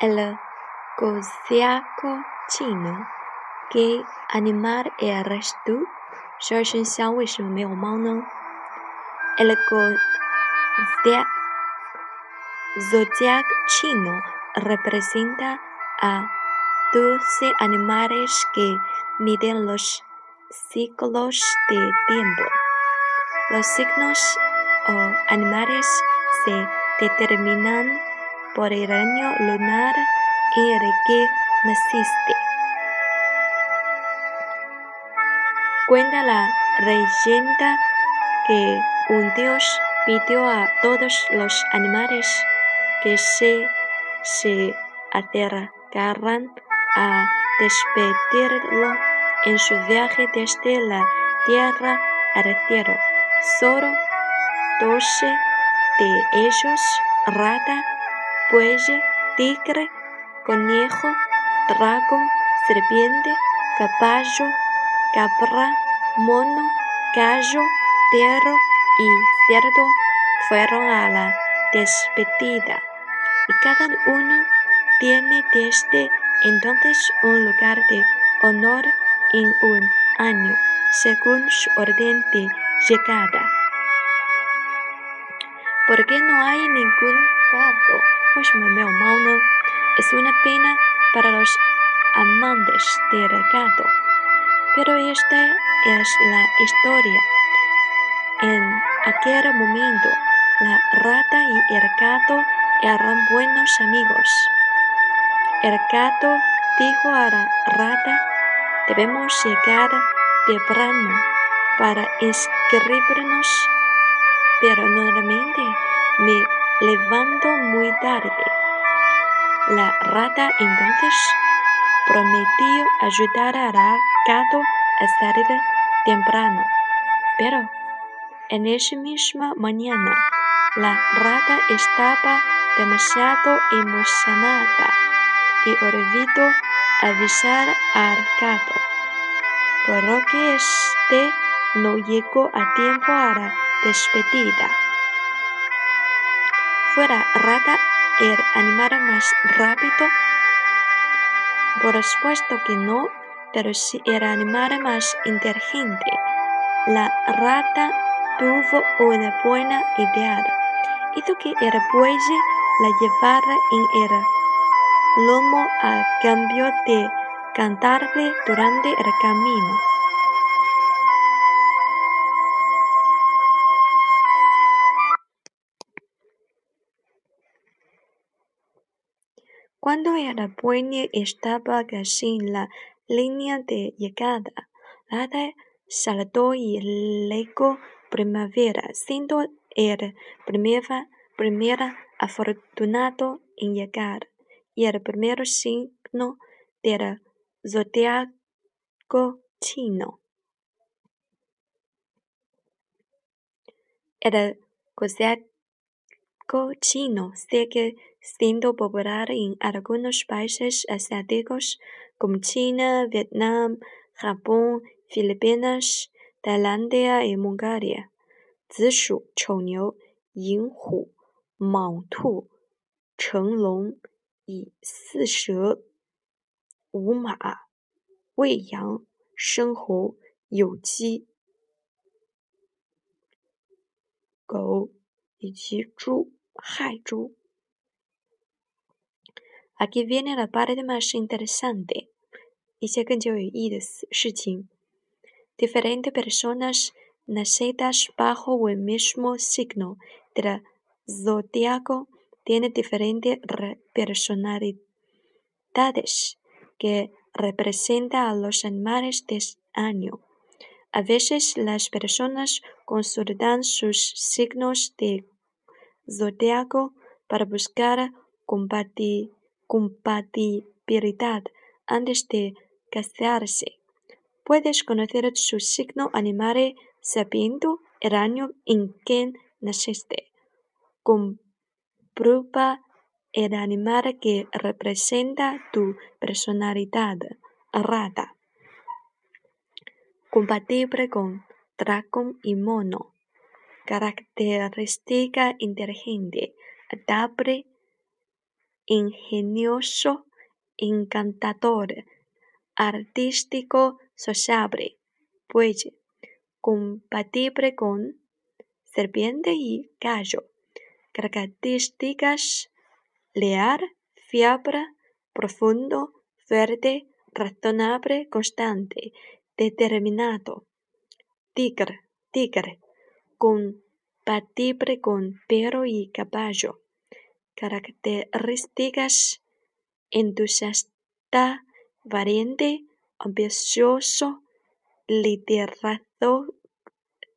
El Gosiaco chino. ¿Qué animal eres tú? El zodiac chino representa a doce animales que miden los ciclos de tiempo. Los signos o animales se determinan por el año lunar en el que naciste. Cuenta la leyenda que un dios pidió a todos los animales que se, se acercaran a despedirlo en su viaje desde la tierra al cielo. Solo doce de ellos, rata, buey, tigre, conejo, dragón, serpiente, caballo, cabra, mono, gallo, perro y cerdo fueron a la despedida y cada uno tiene desde entonces un lugar de honor en un año según su orden de llegada. ¿Por qué no hay ningún gato? Es una pena para los amantes del gato. Pero esta es la historia. En aquel momento, la rata y el gato eran buenos amigos. El gato dijo a la rata, debemos llegar temprano para inscribirnos, pero normalmente me levanto muy tarde. La rata entonces prometió ayudar al gato a salir temprano, pero en esa misma mañana la rata estaba demasiado emocionada y olvidó avisar al gato, por lo que este no llegó a tiempo a la despedida. ¿Fuera rata el animal más rápido? Por supuesto que no, pero sí el animal más inteligente. La rata tuvo una buena idea. Hizo que el buey la llevara en el lomo a cambio de cantarle durante el camino. Cuando el buey estaba casi en la línea de llegada, rata saltó y legó primavera, siendo el primer afortunado en llegar, y el primer signo del zodiaco chino. El zodiaco chino sigue siendo popular en algunos países asiáticos como China, Vietnam, Japón, Filipinas, Tailandia y Mongolia. Zi shu, chou niu, Yinghu, mang tu, cheng long, yi si she, wu ma, wei yang, shen hou, you ji, gou, yiji zhu, hai zhu. Aquí viene la parte más interesante de Diferentes personas nacidas bajo el mismo signo del zodiaco tienen diferentes personalidades que representan a los animales de año. A veces las personas consultan sus signos de zodiaco para buscar compartir compatibilidad antes de casarse. Puedes conocer su signo animal sabiendo el año en que naciste. Comprueba el animal que representa tu personalidad. Rata. Compatible con dragón y mono. Característica inteligente, adaptable ingenioso, encantador, artístico, sociable, buey, compatible con serpiente y gallo. Características leal, fiable, profundo, fuerte, razonable, constante, determinado. Tigre, tigre, compatible con perro y caballo. Características entusiasta, valiente, ambicioso, liderazgo,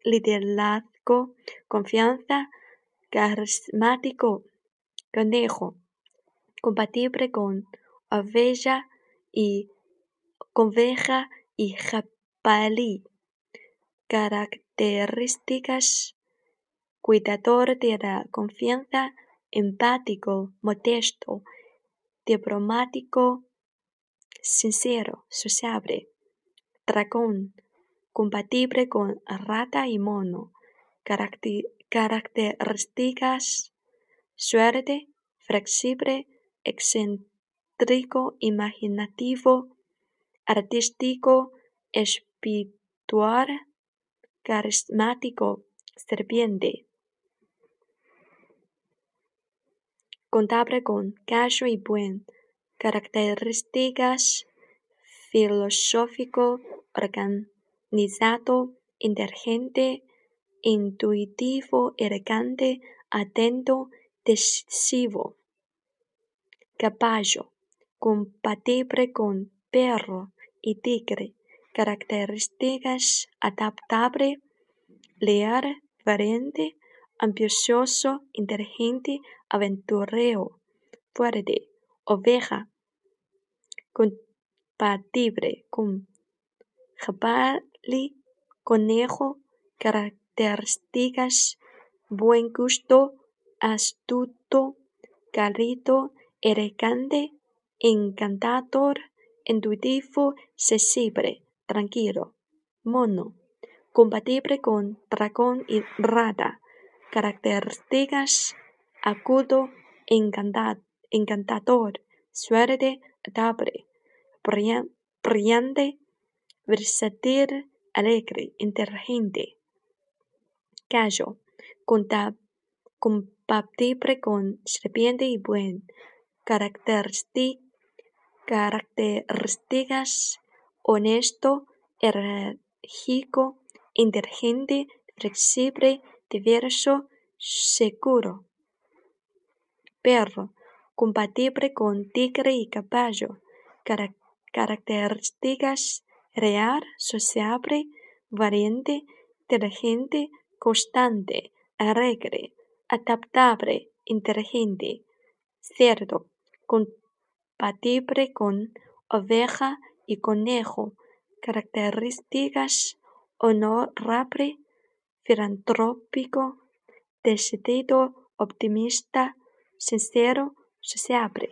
liderazgo, confianza, carismático, conejo, compatible con oveja y conveja y jabalí. Características cuidador de la confianza, empático, modesto, diplomático, sincero, sociable. Dragón, compatible con rata y mono. Características suerte, flexible, excéntrico, imaginativo, artístico, espiritual, carismático, serpiente. Contable con caso y buen. Características filosófico, organizado, inteligente, intuitivo, elegante, atento, decisivo. Caballo, compatible con perro y tigre. Características adaptable, leal, valiente, ambicioso, inteligente, aventurero, fuerte. Oveja, compatible con jabalí, conejo, características, buen gusto, astuto, cálido, elegante, encantador, intuitivo, sensible, tranquilo. Mono, compatible con dragón y rata. Características, agudo, encantador, suerte, adaptable, brillante, versátil, alegre, inteligente. Gallo, compatible con serpiente y buen. Características, honesto, enérgico, inteligente, flexible, diverso, seguro. Perro, compatible con tigre y caballo. Características, real, sociable, valiente, inteligente, constante, alegre, adaptable, inteligente. Cerdo, compatible con oveja y conejo. Características, honorable, filantrópico, decidido, optimista, sincero, sociable.